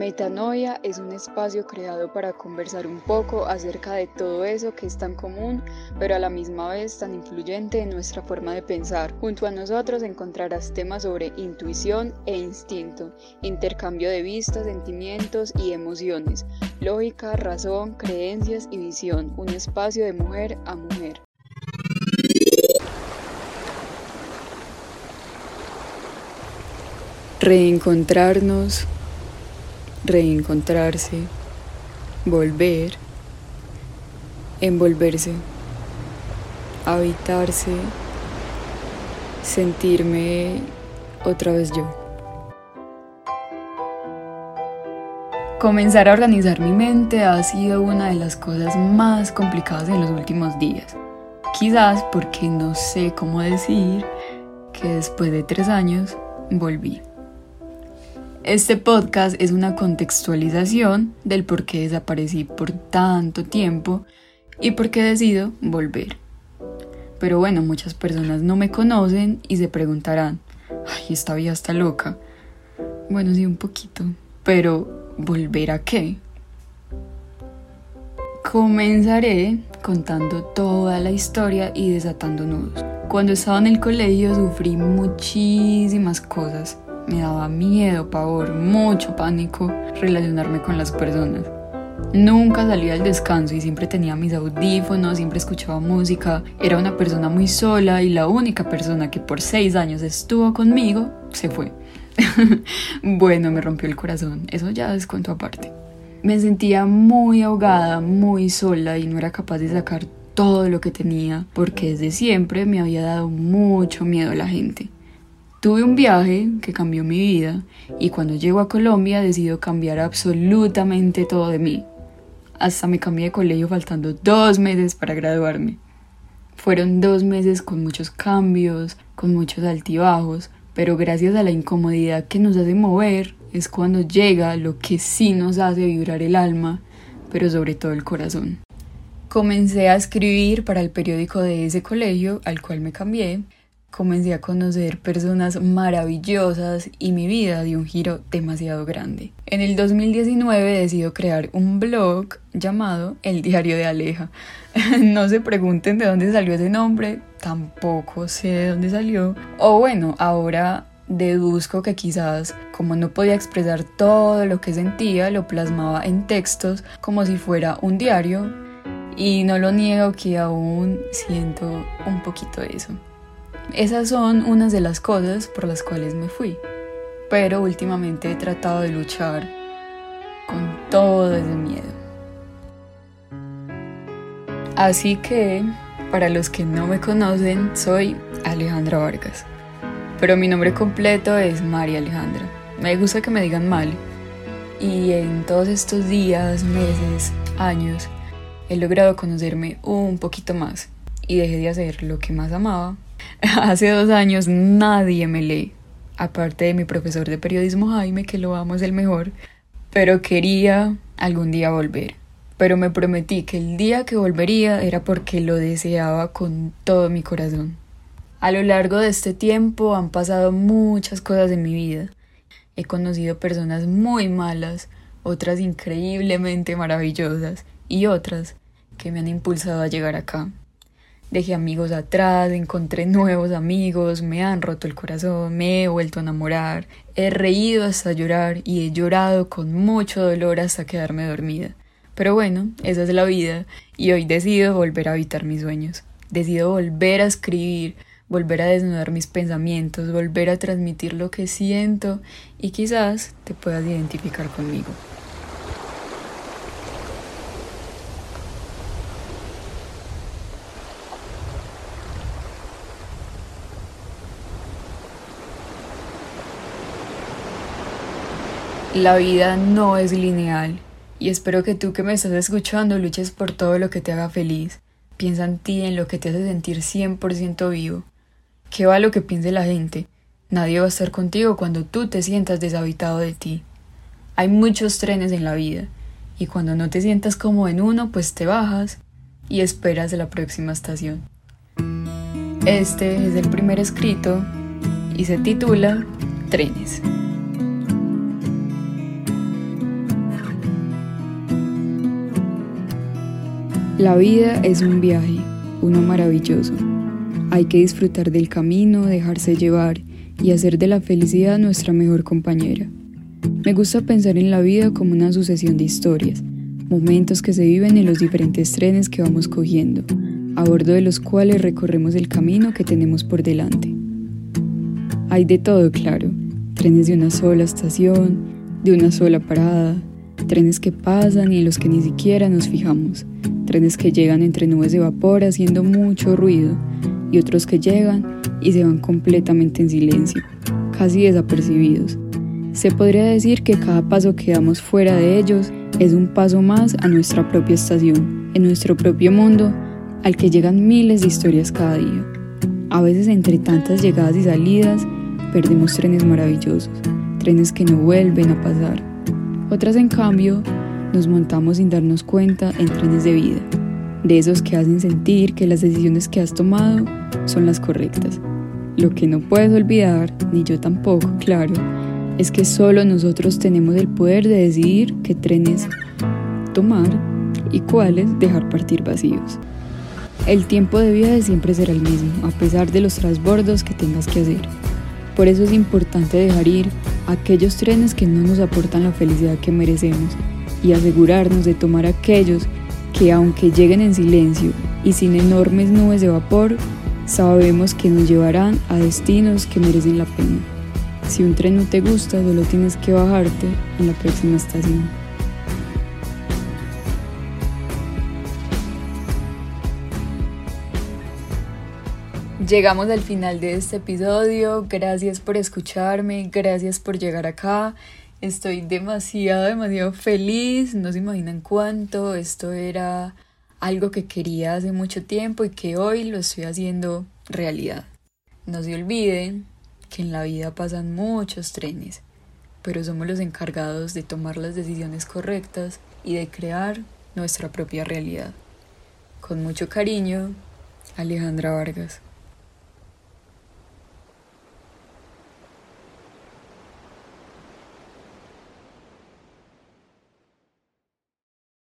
Metanoia es un espacio creado para conversar un poco acerca de todo eso que es tan común, pero a la misma vez tan influyente en nuestra forma de pensar. Junto a nosotros encontrarás temas sobre intuición e instinto, intercambio de vistas, sentimientos y emociones, lógica, razón, creencias y visión, un espacio de mujer a mujer. Reencontrarnos reencontrarse, volver, envolverse, habitarse, sentirme otra vez yo. Comenzar a organizar mi mente ha sido una de las cosas más complicadas en los últimos días. Quizás porque no sé cómo decir que después de tres años volví. Este podcast es una contextualización del por qué desaparecí por tanto tiempo y por qué decido volver. Pero bueno, muchas personas no me conocen y se preguntarán, ay, esta vida está loca. Bueno, sí, un poquito. Pero, ¿volver a qué? Comenzaré contando toda la historia y desatando nudos. Cuando estaba en el colegio sufrí muchísimas cosas me daba miedo, pavor, mucho pánico relacionarme con las personas. Nunca salía al descanso y siempre tenía mis audífonos, siempre escuchaba música. Era una persona muy sola y la única persona que por seis años estuvo conmigo se fue. bueno, me rompió el corazón, eso ya es cuento aparte. Me sentía muy ahogada, muy sola y no era capaz de sacar todo lo que tenía porque desde siempre me había dado mucho miedo a la gente. Tuve un viaje que cambió mi vida y cuando llego a Colombia decido cambiar absolutamente todo de mí. Hasta me cambié de colegio faltando dos meses para graduarme. Fueron dos meses con muchos cambios, con muchos altibajos, pero gracias a la incomodidad que nos hace mover es cuando llega lo que sí nos hace vibrar el alma, pero sobre todo el corazón. Comencé a escribir para el periódico de ese colegio al cual me cambié comencé a conocer personas maravillosas y mi vida dio un giro demasiado grande. En el 2019 decido crear un blog llamado El Diario de Aleja. no se pregunten de dónde salió ese nombre, tampoco sé de dónde salió. O bueno, ahora deduzco que quizás como no podía expresar todo lo que sentía, lo plasmaba en textos como si fuera un diario y no lo niego que aún siento un poquito de eso. Esas son unas de las cosas por las cuales me fui. Pero últimamente he tratado de luchar con todo ese miedo. Así que, para los que no me conocen, soy Alejandra Vargas. Pero mi nombre completo es María Alejandra. Me gusta que me digan mal. Y en todos estos días, meses, años, he logrado conocerme un poquito más. Y dejé de hacer lo que más amaba Hace dos años nadie me lee, aparte de mi profesor de periodismo Jaime, que lo amo, es el mejor, pero quería algún día volver. Pero me prometí que el día que volvería era porque lo deseaba con todo mi corazón. A lo largo de este tiempo han pasado muchas cosas en mi vida. He conocido personas muy malas, otras increíblemente maravillosas y otras que me han impulsado a llegar acá. Dejé amigos atrás, encontré nuevos amigos, me han roto el corazón, me he vuelto a enamorar, he reído hasta llorar y he llorado con mucho dolor hasta quedarme dormida. Pero bueno, esa es la vida y hoy decido volver a habitar mis sueños. Decido volver a escribir, volver a desnudar mis pensamientos, volver a transmitir lo que siento y quizás te puedas identificar conmigo. La vida no es lineal y espero que tú que me estás escuchando luches por todo lo que te haga feliz. Piensa en ti, en lo que te hace sentir 100% vivo. ¿Qué va lo que piense la gente? Nadie va a estar contigo cuando tú te sientas deshabitado de ti. Hay muchos trenes en la vida y cuando no te sientas como en uno, pues te bajas y esperas la próxima estación. Este es el primer escrito y se titula Trenes. La vida es un viaje, uno maravilloso. Hay que disfrutar del camino, dejarse llevar y hacer de la felicidad nuestra mejor compañera. Me gusta pensar en la vida como una sucesión de historias, momentos que se viven en los diferentes trenes que vamos cogiendo, a bordo de los cuales recorremos el camino que tenemos por delante. Hay de todo, claro, trenes de una sola estación, de una sola parada, trenes que pasan y en los que ni siquiera nos fijamos, trenes que llegan entre nubes de vapor haciendo mucho ruido y otros que llegan y se van completamente en silencio, casi desapercibidos. Se podría decir que cada paso que damos fuera de ellos es un paso más a nuestra propia estación, en nuestro propio mundo, al que llegan miles de historias cada día. A veces entre tantas llegadas y salidas, perdemos trenes maravillosos, trenes que no vuelven a pasar. Otras, en cambio, nos montamos sin darnos cuenta en trenes de vida, de esos que hacen sentir que las decisiones que has tomado son las correctas. Lo que no puedes olvidar, ni yo tampoco, claro, es que solo nosotros tenemos el poder de decidir qué trenes tomar y cuáles dejar partir vacíos. El tiempo de vida siempre será el mismo, a pesar de los transbordos que tengas que hacer. Por eso es importante dejar ir aquellos trenes que no nos aportan la felicidad que merecemos y asegurarnos de tomar aquellos que aunque lleguen en silencio y sin enormes nubes de vapor, sabemos que nos llevarán a destinos que merecen la pena. Si un tren no te gusta, solo tienes que bajarte en la próxima estación. Llegamos al final de este episodio. Gracias por escucharme, gracias por llegar acá. Estoy demasiado, demasiado feliz. No se imaginan cuánto. Esto era algo que quería hace mucho tiempo y que hoy lo estoy haciendo realidad. No se olviden que en la vida pasan muchos trenes, pero somos los encargados de tomar las decisiones correctas y de crear nuestra propia realidad. Con mucho cariño, Alejandra Vargas.